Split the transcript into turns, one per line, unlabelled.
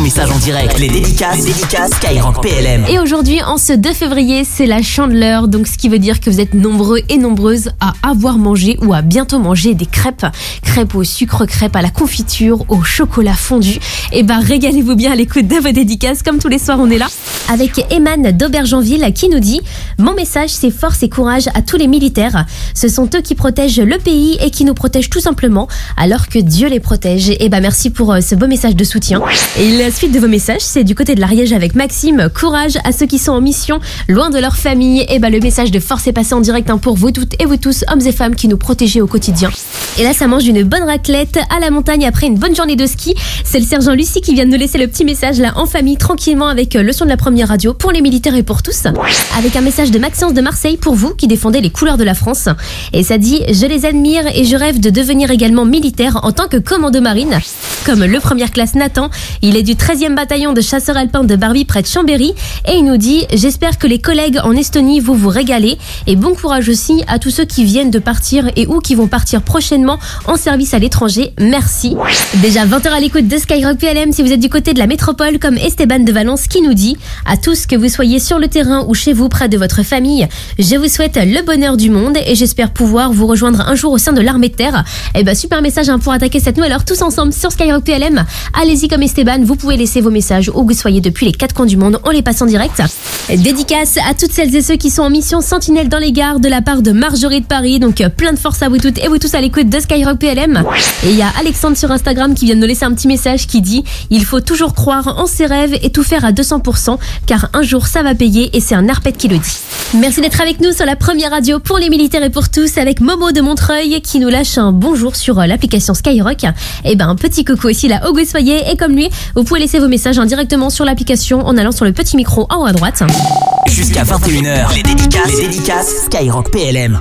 ton message en direct. Les dédicaces, les dédicaces Skyrock PLM.
Et aujourd'hui, en ce 2 février, c'est la chandeleur, donc ce qui veut dire que vous êtes nombreux et nombreuses à avoir mangé ou à bientôt manger des crêpes. Crêpes au sucre, crêpes à la confiture, au chocolat fondu. Et bah régalez-vous bien à l'écoute de vos dédicaces, comme tous les soirs on est là. Avec Eman d'Aubergenville qui nous dit Mon message c'est force et courage à tous les militaires. Ce sont eux qui protègent le pays et qui nous protègent tout simplement alors que Dieu les protège. Et bah merci pour euh, ce beau message de soutien. Et la suite de vos messages, c'est du côté de l'Ariège avec Maxime. Courage à ceux qui sont en mission, loin de leur famille. Et bah le message de force est passé en direct hein, pour vous toutes et vous tous, hommes et femmes qui nous protégez au quotidien. Et là, ça mange une bonne raclette à la montagne après une bonne journée de ski. C'est le sergent Lucie qui vient de nous laisser le petit message là en famille, tranquillement avec euh, le son de la première radio pour les militaires et pour tous. Avec un message de Maxence de Marseille pour vous qui défendez les couleurs de la France. Et ça dit Je les admire et je rêve de devenir également militaire en tant que commando marine. Comme le première classe Nathan, il est du 13e bataillon de chasseurs alpins de Barbie près de Chambéry et il nous dit J'espère que les collègues en Estonie vont vous régaler et bon courage aussi à tous ceux qui viennent de partir et ou qui vont partir prochainement en service à l'étranger. Merci. Déjà 20h à l'écoute de Skyrock PLM si vous êtes du côté de la métropole comme Esteban de Valence qui nous dit à tous que vous soyez sur le terrain ou chez vous près de votre famille, je vous souhaite le bonheur du monde et j'espère pouvoir vous rejoindre un jour au sein de l'armée de terre. Et bah super message hein, pour attaquer cette nouvelle heure tous ensemble sur Skyrock PLM. Allez-y comme Esteban, vous pouvez laisser vos messages où vous soyez depuis les quatre coins du monde, on les passe en direct. Dédicace à toutes celles et ceux qui sont en mission sentinelle dans les gares de la part de Marjorie de Paris. Donc euh, plein de force à vous toutes et vous tous à l'écoute de Skyrock PLM. Et il y a Alexandre sur Instagram qui vient de nous laisser un petit message qui dit Il faut toujours croire en ses rêves et tout faire à 200% car un jour ça va payer et c'est un arpète qui le dit. Merci d'être avec nous sur la première radio pour les militaires et pour tous avec Momo de Montreuil qui nous lâche un bonjour sur euh, l'application Skyrock. Et ben un petit coucou aussi là au soyez et comme lui, vous pouvez laisser vos messages indirectement sur l'application en allant sur le petit micro en haut à droite.
Jusqu'à 21h, les dédicaces, les dédicaces Skyrock PLM.